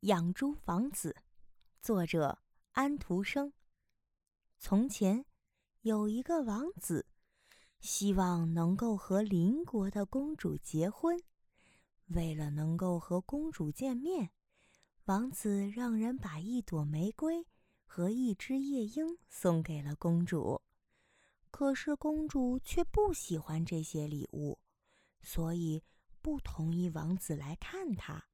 养猪王子，作者安徒生。从前有一个王子，希望能够和邻国的公主结婚。为了能够和公主见面，王子让人把一朵玫瑰和一只夜莺送给了公主。可是公主却不喜欢这些礼物，所以不同意王子来看她。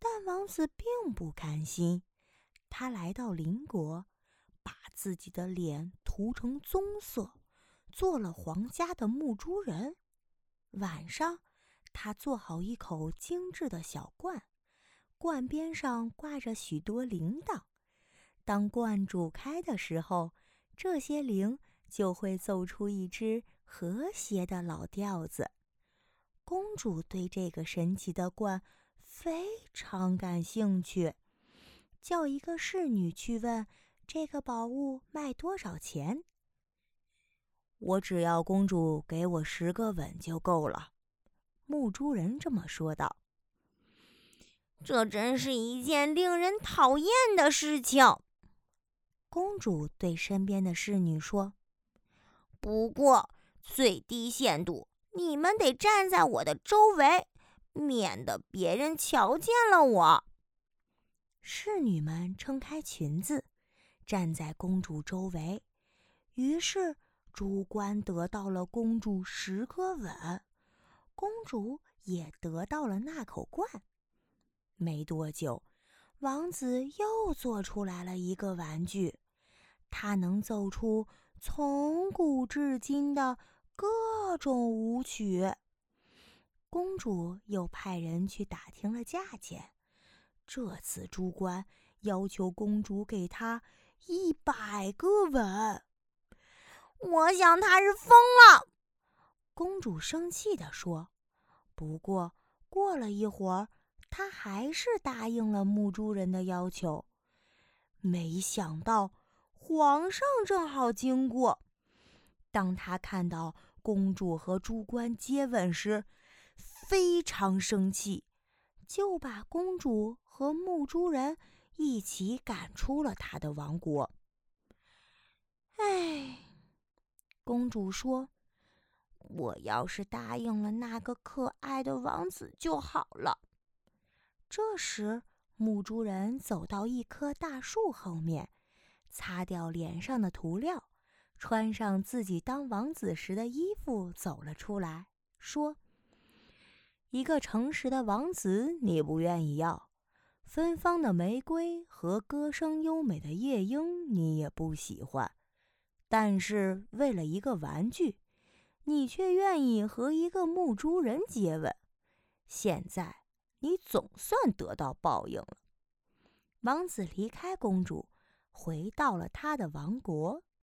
但王子并不甘心，他来到邻国，把自己的脸涂成棕色，做了皇家的木猪人。晚上，他做好一口精致的小罐，罐边上挂着许多铃铛。当罐煮开的时候，这些铃就会奏出一支和谐的老调子。公主对这个神奇的罐。非常感兴趣，叫一个侍女去问这个宝物卖多少钱。我只要公主给我十个吻就够了。木珠人这么说道。这真是一件令人讨厌的事情。公主对身边的侍女说：“不过最低限度，你们得站在我的周围。”免得别人瞧见了我。侍女们撑开裙子，站在公主周围。于是，猪倌得到了公主十个吻，公主也得到了那口罐。没多久，王子又做出来了一个玩具，它能奏出从古至今的各种舞曲。公主又派人去打听了价钱，这次猪倌要求公主给他一百个吻。我想他是疯了，公主生气地说。不过过了一会儿，她还是答应了木珠人的要求。没想到皇上正好经过，当他看到公主和猪倌接吻时，非常生气，就把公主和木珠人一起赶出了他的王国。唉，公主说：“我要是答应了那个可爱的王子就好了。”这时，木珠人走到一棵大树后面，擦掉脸上的涂料，穿上自己当王子时的衣服，走了出来，说。一个诚实的王子，你不愿意要；芬芳的玫瑰和歌声优美的夜莺，你也不喜欢。但是为了一个玩具，你却愿意和一个木珠人接吻。现在你总算得到报应了。王子离开公主，回到了他的王国。